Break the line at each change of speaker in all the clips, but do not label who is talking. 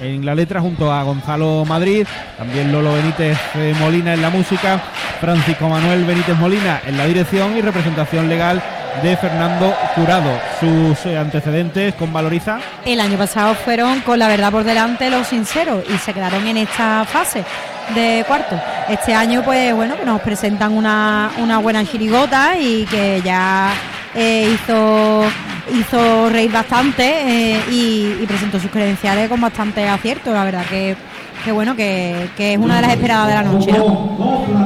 en la letra junto a Gonzalo Madrid, también Lolo Benítez eh, Molina en la música, Francisco Manuel Benítez Molina en la dirección y representación legal de Fernando Curado. Sus eh, antecedentes con Valoriza.
El año pasado fueron con la verdad por delante los sinceros y se quedaron en esta fase de cuarto. Este año pues bueno que nos presentan una, una buena chirigota y que ya eh, hizo hizo reír bastante eh, y, presentó sus credenciales con bastante acierto. La verdad que, bueno, que, es una de las esperadas de la noche.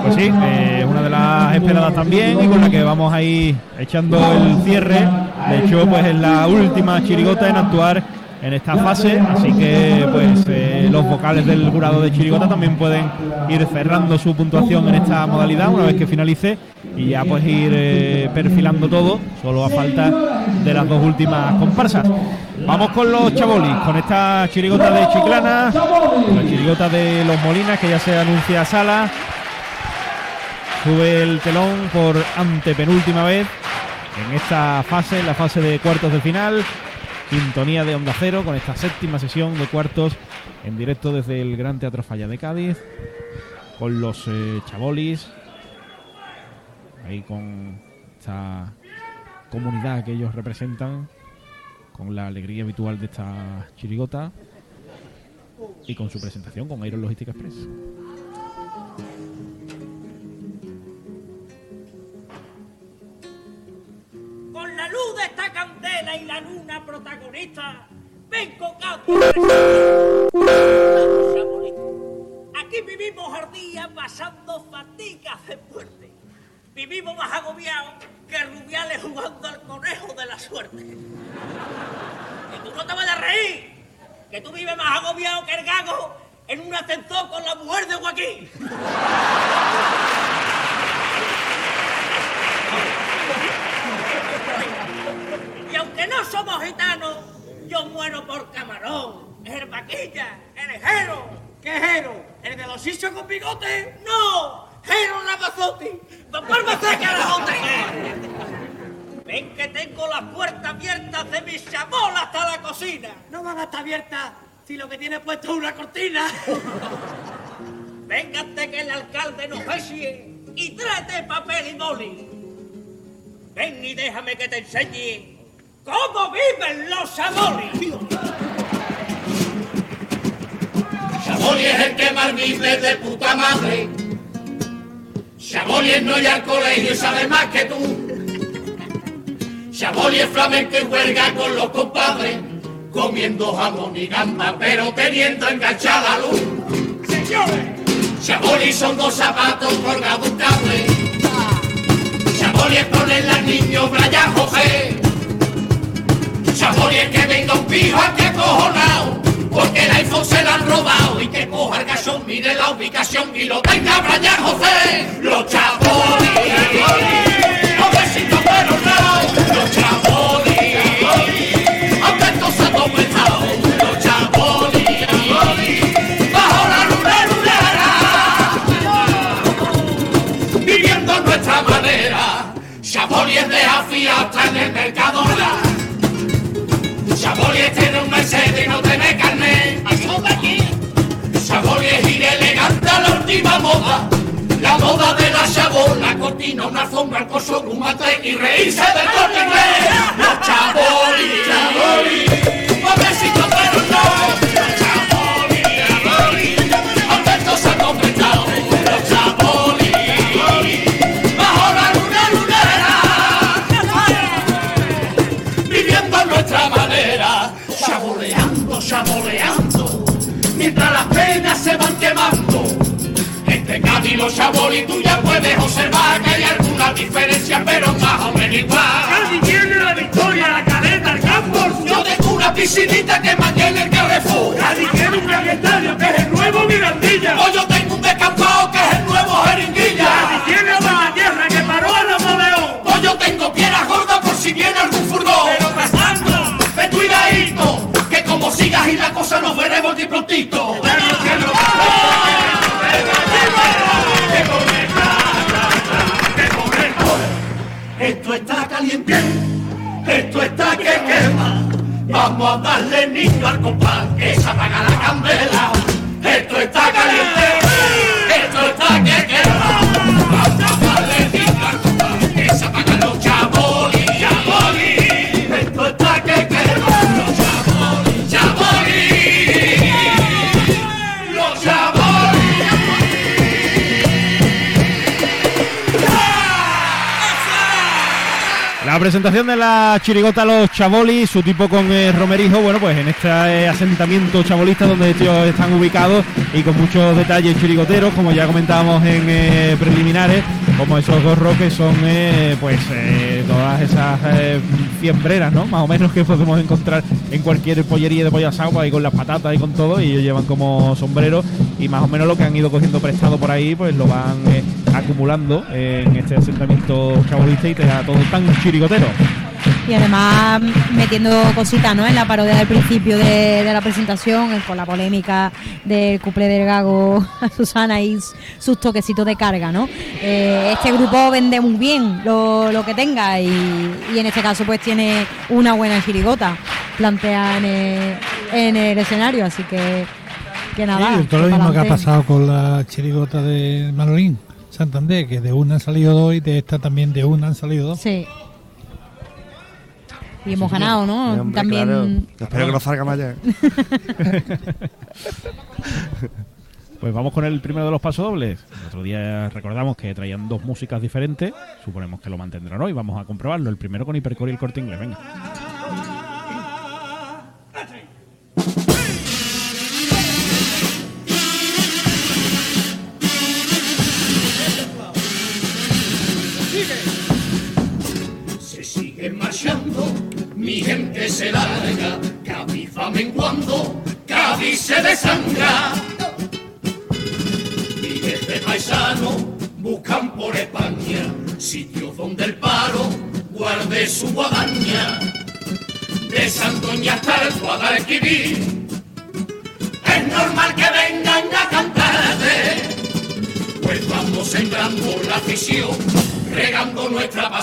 Pues sí, eh, una de las esperadas también y con la que vamos a ir echando el cierre. De hecho, pues es la última chirigota en actuar en esta fase, así que pues eh, los vocales del jurado de Chirigota también pueden ir cerrando su puntuación en esta modalidad una vez que finalice y ya pues ir eh, perfilando todo, solo a falta de las dos últimas comparsas. Vamos con los chabolis, con esta chirigota de Chiclana, la chirigota de los Molinas que ya se anuncia a sala. Sube el telón por antepenúltima vez en esta fase, en la fase de cuartos de final. Sintonía de Onda Cero con esta séptima sesión de cuartos en directo desde el Gran Teatro Falla de Cádiz. Con los eh, chabolis. Ahí con esta comunidad que ellos representan. Con la alegría habitual de esta chirigota. Y con su presentación con Aero Logística Express.
y la luna protagonista. Ven Aquí vivimos al día pasando fatigas de muerte. Vivimos más agobiados que Rubiales jugando al conejo de la suerte. Que tú no te vayas a reír. Que tú vives más agobiado que el gago en un ascensor con la mujer de Joaquín. aunque no somos gitanos, yo muero por camarón, el vaquilla, el ejero. ¿Qué? ¿El de los hechos con bigote? ¡No! ¡Jero Ramazotti! ¡Papá carajote! Ven que tengo las puertas abiertas de mi chamol hasta la cocina. No van a estar abiertas si lo que tiene puesto es una cortina. Véngate que el alcalde nos besie y tráete papel y boli. Ven y déjame que te enseñe ¿Cómo viven los Sabolis?
Saboli es el que más vive de puta madre. Saboli es no ir al colegio y sabe más que tú. Saboli es flamenco y huelga con los compadres, comiendo jamón y gamba, pero teniendo enganchada luz.
Señores,
Saboli son dos zapatos colgados un cable. Saboli es ponerle al niño Brian José. Sabor es que venga un pijo aquí acojonado, porque el iPhone se lo han robado y que coja el gasón, mire la ubicación y lo tenga Brian José. Los chabones, última moda. La moda de la la cortina, una alfombra, el coso, un mate y reírse del corte inglés. Los chabolis, chabolis, pobrecitos pero no. saboreando, mientras las penas se van quemando. Entre Cádiz y los tú ya puedes observar que hay alguna diferencia, pero más o menos igual.
Cádiz tiene la victoria, la caleta, el campo.
Yo tengo una piscinita que mantiene el Carrefour.
Cádiz tiene un gran estadio que es el nuevo Mirandilla.
O yo tengo un descampado que es el nuevo Jeringuilla.
Cádiz tiene una tierra que paró a la Moleón.
O yo tengo piedras gordas por si viene algún furgón.
Pero pasando,
ven cuidadito como sigas y la cosa nos veremos de prontito. Esto está que quema. Vamos a darle niño al compás, que se apaga la candela.
Presentación de la chirigota Los Chabolis, su tipo con eh, Romerijo, bueno, pues en este eh, asentamiento chabolista donde ellos están ubicados y con muchos detalles chirigoteros, como ya comentábamos en eh, preliminares, como esos gorros que son, eh, pues, todas esas fiembreras, ¿no? Más o menos que podemos encontrar en cualquier pollería de pollo asado, ahí con las patatas y con todo, y ellos llevan como sombrero y más o menos lo que han ido cogiendo prestado por ahí, pues lo van acumulando en este asentamiento chabolista y te da todo tan chirigotero.
Y además metiendo cositas ¿no? en la parodia del principio de, de la presentación, con la polémica del cuplé del gago a Susana y sus toquecitos de carga. ¿no? Eh, este grupo vende muy bien lo, lo que tenga y, y en este caso pues tiene una buena chirigota planteada en el, en el escenario, así que, que nada.
Sí, todo lo mismo que ha pasado con la chirigota de Manolín Santander, que de una han salido dos y de esta también de una han salido dos.
Sí. Y hemos ganado, ¿no?
Hombre,
También
claro. Espero que no salga más allá.
Pues vamos con el primero de los pasodobles. El otro día recordamos que traían dos músicas diferentes. Suponemos que lo mantendrán hoy. Vamos a comprobarlo. El primero con Hipercore y el corte inglés. Venga.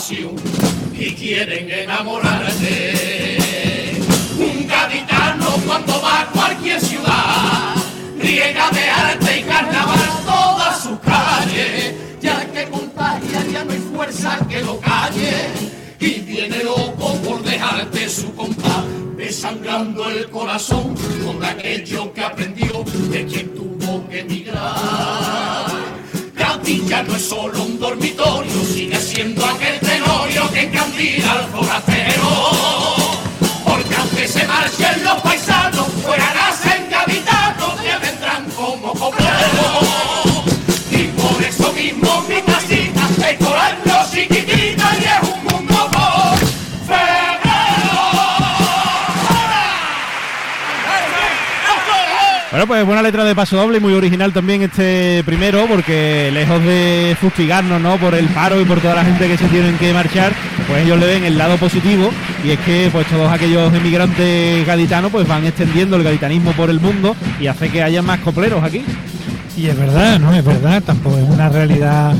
Y quieren enamorarte. Un gaditano cuando va a cualquier ciudad, riega de arte y carnaval todas sus calles, ya que contagia ya no hay fuerza que lo calle y viene loco por dejarte su compás, desangrando el corazón con aquello que aprendió de quien tuvo que emigrar. Ya no es solo un dormitorio, sigue siendo aquel tenorio que encandila al forastero. Porque aunque se marchen los paisanos, fuera nacen gaditanos que vendrán como copleros. Y por eso mismo mi casita chiquitita y
Bueno, pues buena letra de paso doble y muy original también este primero, porque lejos de fustigarnos, ¿no? Por el paro y por toda la gente que se tienen que marchar, pues ellos le ven el lado positivo y es que pues todos aquellos emigrantes gaditanos pues van extendiendo el gaditanismo por el mundo y hace que haya más copleros aquí.
Y es verdad, ¿no? Es verdad, tampoco es una realidad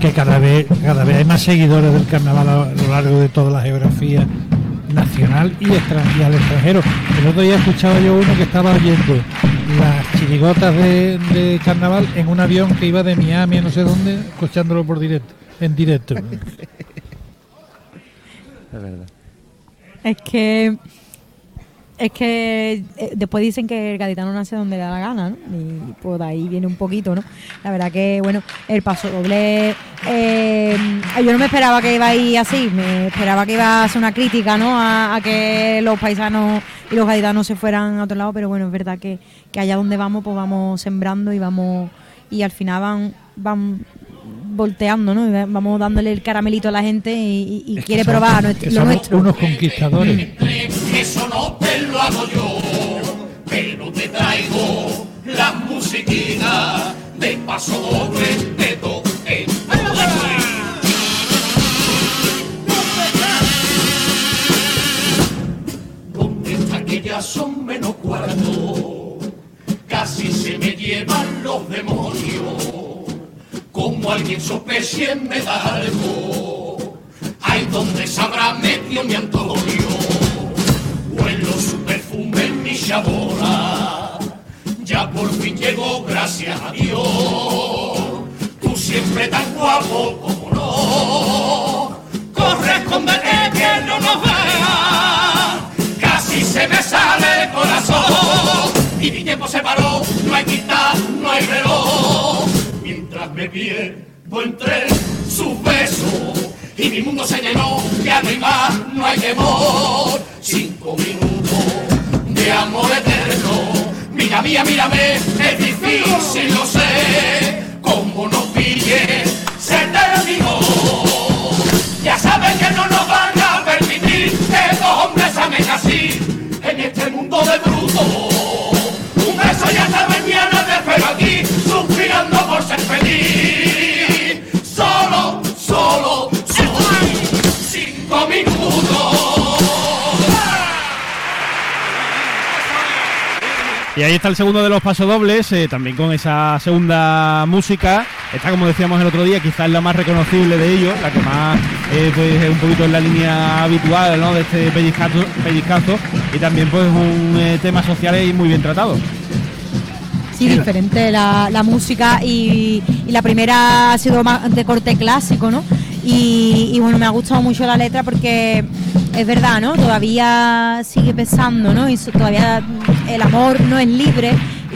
que cada vez, cada vez hay más seguidores del carnaval a lo largo de toda la geografía nacional y, extran- y al extranjero. El otro día escuchaba yo uno que estaba oyendo chirigotas de, de carnaval en un avión que iba de Miami a no sé dónde, escuchándolo por directo, en directo.
Es verdad.
Es que. Es que eh, después dicen que el gaditano nace donde le da la gana, ¿no? Y pues de ahí viene un poquito, ¿no? La verdad que, bueno, el paso doble. eh, yo no me esperaba que iba a ir así, me esperaba que iba a ser una crítica, ¿no? A, a que los paisanos y los gaditanos se fueran a otro lado, pero bueno, es verdad que, que allá donde vamos, pues vamos sembrando y vamos. Y al final van, van volteando, ¿no? Vamos dándole el caramelito a la gente y, y- y quiere
Somos-
probar nuestro- lo
somos
nuestro.
unos conquistadores.
Eso no te lo hago yo, pero te traigo la musiquita de paso doble de. Menos cuarto? Casi se me llevan los demonios. Como alguien sospeche me da algo. Ay, ¿dónde se habrá metido mi Antonio? O en los super chabola. Ya por fin llegó, gracias a Dios. Tú siempre tan guapo como no. Y mi tiempo se paró, no hay quita, no hay reloj. Mientras me pierdo entre sus besos. Y mi mundo se llenó de arriba, no hay temor. Cinco minutos de amor eterno. Mira, mía, mírame, es difícil, lo sé. Como nos pille, se terminó. Ya saben que no nos van a permitir que dos hombres amen así en este mundo de bruto. Y
ahí está el segundo de los pasodobles, eh, también con esa segunda música. Está, como decíamos el otro día, quizás la más reconocible de ellos, la que más eh, pues, es un poquito en la línea habitual ¿no? de este pellizcazo, pellizcazo. Y también pues un eh, tema social y muy bien tratado.
Sí, diferente la, la música y, y la primera ha sido más de corte clásico, ¿no? Y, bueno, me ha gustado mucho la letra porque es verdad, ¿no? Todavía sigue pesando, ¿no? Y todavía el amor no es libre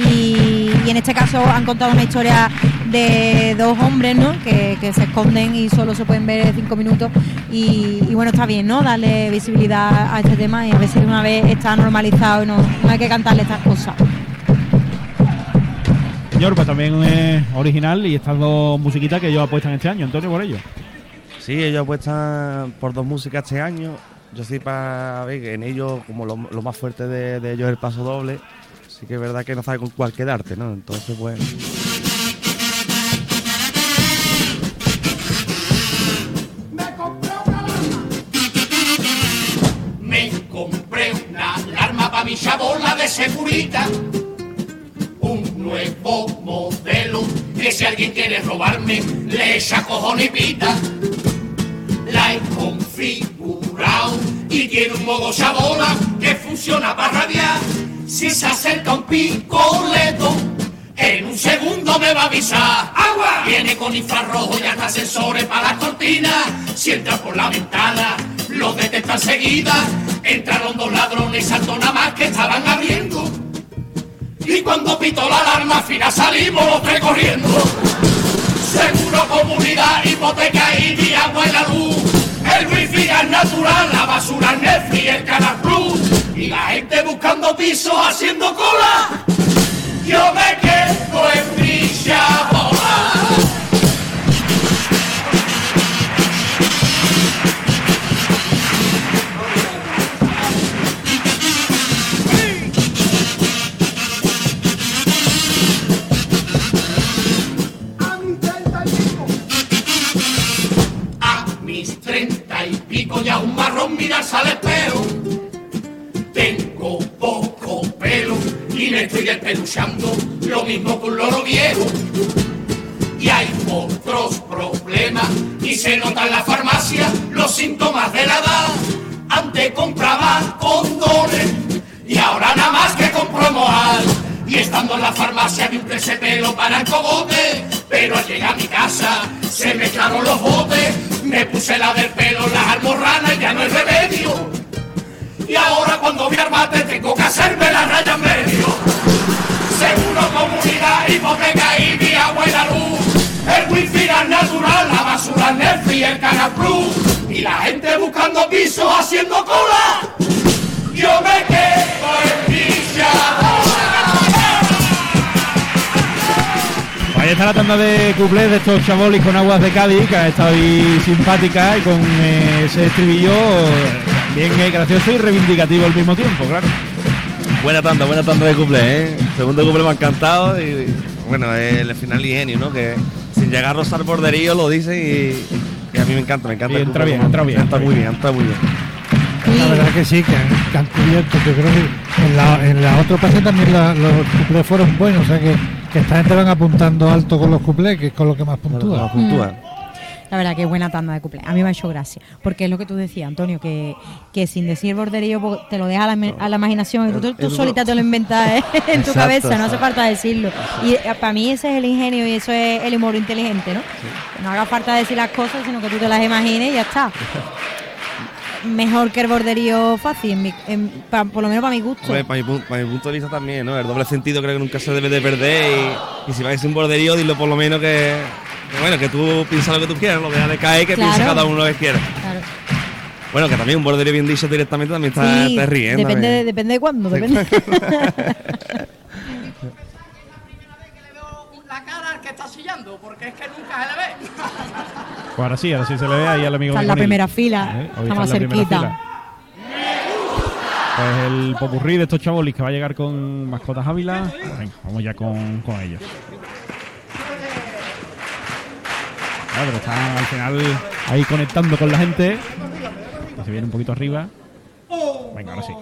y, en este caso han contado una historia de dos hombres, ¿no? Que, se esconden y solo se pueden ver cinco minutos y, bueno, está bien, ¿no? Darle visibilidad a este tema y a ver si una vez está normalizado y no, no hay que cantarle estas cosas.
Señor, pues también es original y estas dos musiquitas que ellos apuestan este año, Antonio, por ello.
Sí, ellos apuestan por dos músicas este año. Yo sí para ver que en ellos, como lo, lo más fuerte de, de ellos es el paso doble, sí que es verdad que no sabe con cuál quedarte, ¿no? Entonces, pues...
Me compré una alarma para mi chabola de seguridad. Un nuevo modelo que si alguien quiere robarme, le echa cojón y pita. Tiene un modo chabola que funciona para radiar. Si se acerca un picoleto, en un segundo me va a avisar. ¡Agua! Viene con infrarrojo y hasta sensores para las cortinas. Si entra por la ventana, lo detecta enseguida. Entraron dos ladrones saltó nada más que estaban abriendo. Y cuando pitó la alarma fina salimos los tres corriendo. Seguro comunidad, hipoteca y y la luz. El wifi es natural, la basura es Netflix, el Canal Plus. Y la gente buscando pisos haciendo cola. Yo me quedo en mi. Mis treinta y pico ya un marrón mirarse al espejo. Tengo poco pelo y me estoy despeluchando, lo mismo que un loro viejo. Y hay otros problemas y se nota en la farmacia los síntomas de la edad. Antes compraba condones y ahora nada más que compro moal. Y estando en la farmacia vi un pelo para el cogote, pero al llegar a mi casa se mezclaron los botes. Me puse la del pelo, las almorranas ya no hay remedio. Y ahora cuando voy al bate tengo que hacerme la raya en medio. Seguro comunidad, hipoteca y mi agua y la luz. El wifi es natural, la basura Netflix, el Canal Plus. Y la gente buscando pisos haciendo cola. Yo me
está la tanda de cuplés de estos chavolis con aguas de Cádiz, que ha estado ahí simpática y con eh, ese estribillo bien eh, gracioso y reivindicativo al mismo tiempo, claro.
Buena tanda, buena tanda de cumple, ¿eh? Segundo cumple me ha encantado y, bueno, el final ingenio, ¿no? Que sin llegar a rozar borderío lo dice y, y a mí me encanta, me encanta.
Y entra bien, entra bien,
Entra muy
bien.
entra muy bien.
La verdad que sí, que, han- que han cubierto. Yo creo que en la, en la otra parte también la- los cuplés fueron buenos, o sea que, que esta gente van apuntando alto con los cuplés, que es con lo que más
La
puntúa.
puntúa.
La verdad que buena tanda de cumpleaños. A mí me ha hecho gracia. Porque es lo que tú decías, Antonio, que, que sin decir borderío pues, te lo deja a la, a la imaginación. y tú, tú solita te lo inventas ¿eh? en tu
Exacto,
cabeza, no hace falta decirlo. Y eh, para mí ese es el ingenio y eso es el humor inteligente, ¿no? Que no haga falta decir las cosas, sino que tú te las imagines y ya está. Mejor que el borderío fácil, en mi- en- pa- por lo menos para mi gusto.
Hombre, para, mi, pu- para mi punto de vista también, ¿no? El doble sentido creo que nunca se debe de perder y, y si va a un borderío, dilo por lo menos que, que bueno, que tú piensas lo que tú quieras, lo dejas de caer, que
Claro.
piense cada uno lo que quiera.
Claro.
Bueno, que también un borderío bien dicho directamente también está,
Sí,
ríes.
depende,
también.
de, depende de cuándo, depende.
está sillando, porque es que nunca se le ve.
Pues ahora sí, ahora sí se le ve ahí al amigo
Está en la primera fila,
Eh,
está más cerquita.
Pues el popurrí de estos chavolis que va a llegar con mascotas Ávila. Venga, vamos ya con, con ellos. Ah, pero están al final ahí conectando con la gente. Que se viene un poquito arriba. Venga, ahora sí.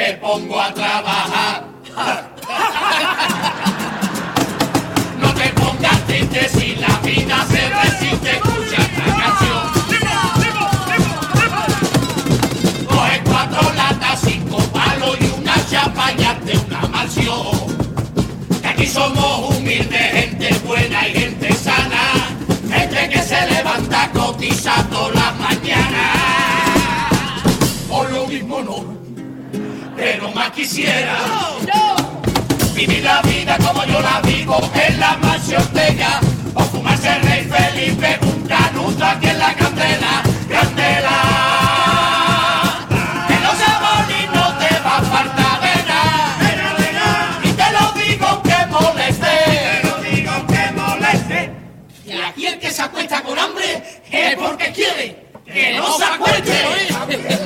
Me pongo a trabajar. No te pongas triste si la vida se resiste. Escucha esta canción. Coge cuatro latas, cinco palos y una champaña de una mansión. Que aquí somos humildes, gente buena y gente sana. Gente que se levanta cotizando las pero más quisiera. Vivir la vida como yo la vivo en la mansión Ortega. O fumarse el rey Felipe, un canuto aquí en la candela. Candela. Que sea y no te va a faltar de nada. Y te lo digo aunque moleste. Te lo digo aunque moleste. Y aquí el que se acuesta con hambre es porque quiere que no se acueste.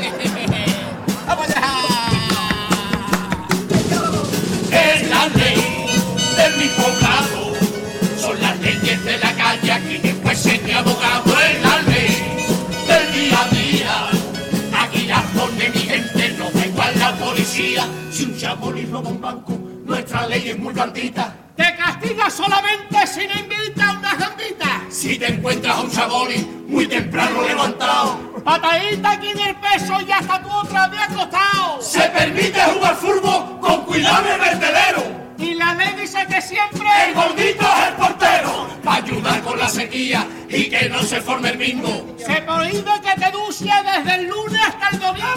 Chabolí roba un banco, nuestra ley es muy blandita.
Te castiga solamente si no invita unas gambitas.
Si te encuentras a un chabolí muy temprano levantado,
Patadita aquí en el peso y hasta tú otra vez acostado.
se permite jugar fútbol con cuidado de vertedero.
Y la ley dice que siempre
El gordito es el portero, para ayudar con la sequía y que no se forme el mismo.
se prohíbe que te ducie desde el lunes hasta el domingo.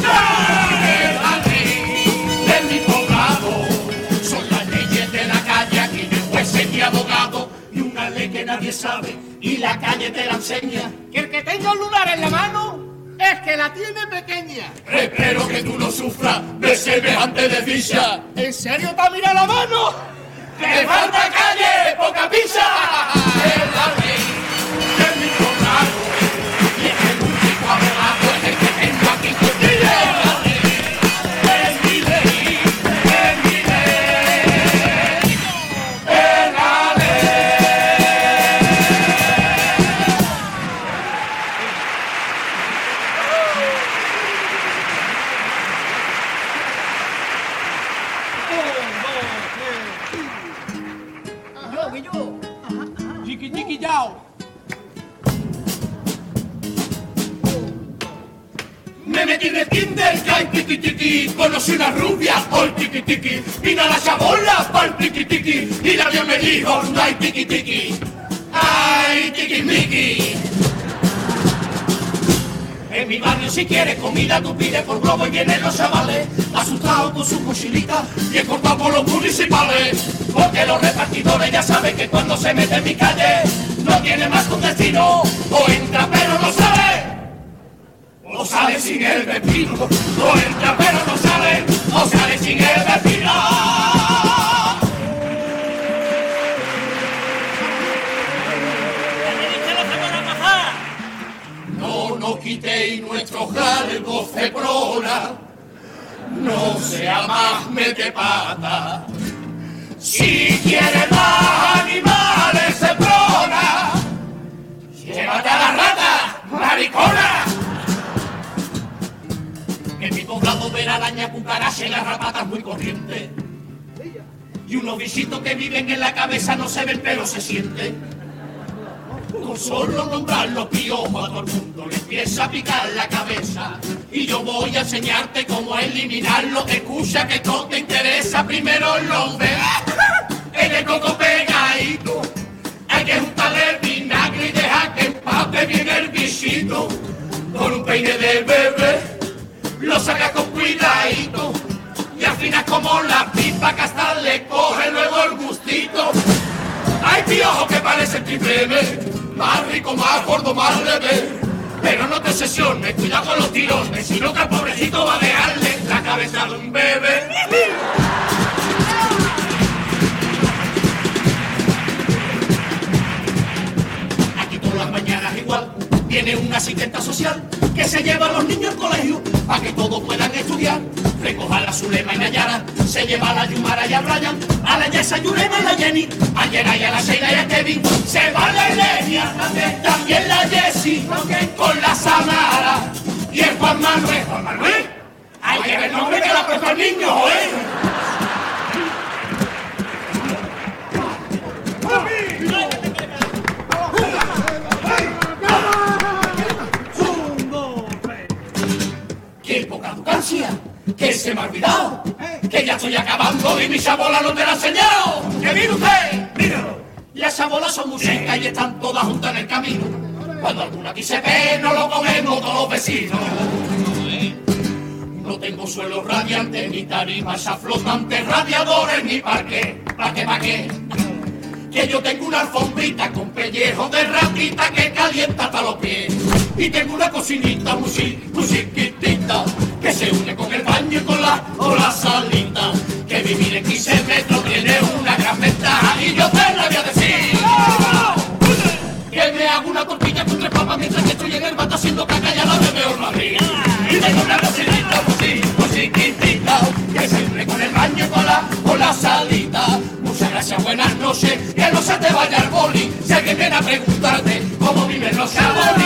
Es nadie sabe y la calle te la enseña.
Que el que tenga un lunar en la mano es que la tiene pequeña.
Espero que tú no sufras de semejante desdicha.
¿En serio te mira la mano?
¡Que falta calle, poca pizza! Comida tú pides por globo y vienen los chavales Asustados con su mochilita y cortado por los municipales Porque los repartidores ya saben que cuando se mete en mi calle No tiene más un destino O entra pero no sale o sale sin el vecino, o entra pero no sale, o sale sin el vecino. quitéis nuestros galgos ceprona, no sea más mete pata. Si quieres más animales ceprona, llévate a la rata, maricona. En mi poblado ver araña, cucaracha y las rapatas muy corriente. Y unos visitos que viven en la cabeza no se ven pero se sienten con solo nombrar los piojos a todo el mundo le empieza a picar la cabeza. Y yo voy a enseñarte cómo eliminarlo. Escucha que todo te interesa. Primero lo ves en el coco pegadito. Hay que juntarle el vinagre y dejar que empape bien el bichito. Con un peine de bebé lo saca con cuidadito. Y al final como la pipa que hasta le coge luego el gustito. Hay piojos que parecen triple más rico, más gordo, más leve. Pero no te sesiones, cuidado con los tirones, si no que al pobrecito va a dejarle la cabeza de un bebé. Aquí todas las mañanas igual viene una asistenta social que se lleva a los niños al colegio para que todos. Recoja la Zulema y Nayara, se lleva a la Yumara y a Brian, a la Yesa Yurema y la Jenny, a Yera y a la Sheila y a Kevin, se va la Elenia, también la Jessie, con la Samara y el Juan Manuel. ¿Juan Manuel? Ver el nombre que le ha al niño, ¿eh? ¡Qué! ¡Que se me ha olvidado! ¡Que ya estoy acabando y mi chabola no te la ha enseñado! ¡Que mire usted! ¡Míralo! Las chabolas son música y están todas juntas en el camino. Cuando alguna aquí se ve, no lo comemos todos los vecinos. No tengo suelo radiante, ni tarimas a flotantes, radiadores, ni parque. ¿Pa' qué, pa' qué? que yo tengo una alfombrita con pellejo de ratita que calienta hasta los pies. Y tengo una cocinita muy, muy chiquitita que se une con el baño y con la, con la salita. Que vivir en 15 metros tiene una gran ventaja y yo te la voy a decir. Que me hago una tortilla con tres papas mientras que estoy en el bata haciendo caca y a la bebé en Madrid. Y tengo una cocinita muy, chi- muy chiquitita que se une con el baño y con la, con la salita. Muchas gracias, buenas noches, que no se te vaya el boli. Si alguien viene a preguntarte cómo viven los chabolis,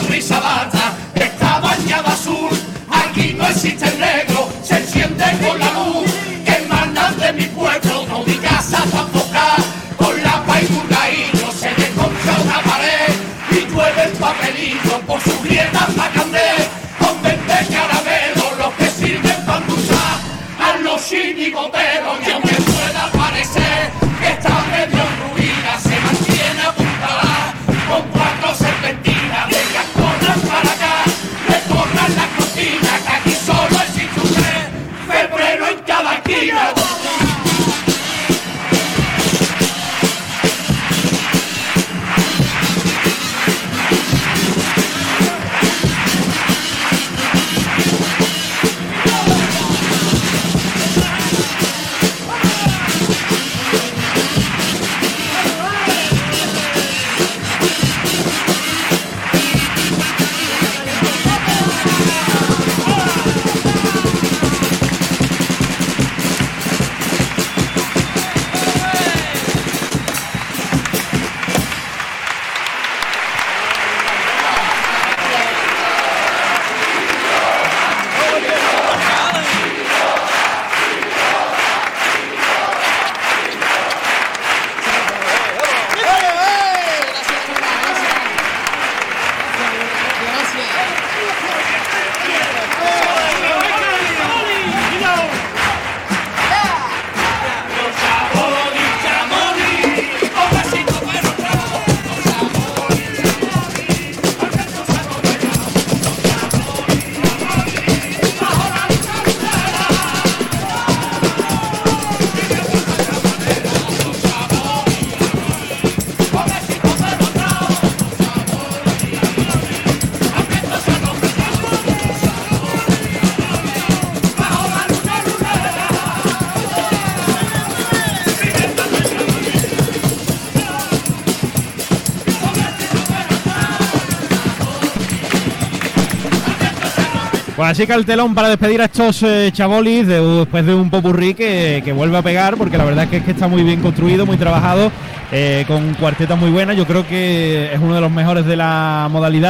sonrisa bata, eta baina da zur, hakin
noizitzen. Así que el telón para despedir a estos eh, chabolis de- después de un popurrí que, que vuelve a pegar, porque la verdad es que, es que está muy bien construido, muy trabajado, eh, con cuartetas muy buenas. Yo creo que es uno de los mejores de la modalidad.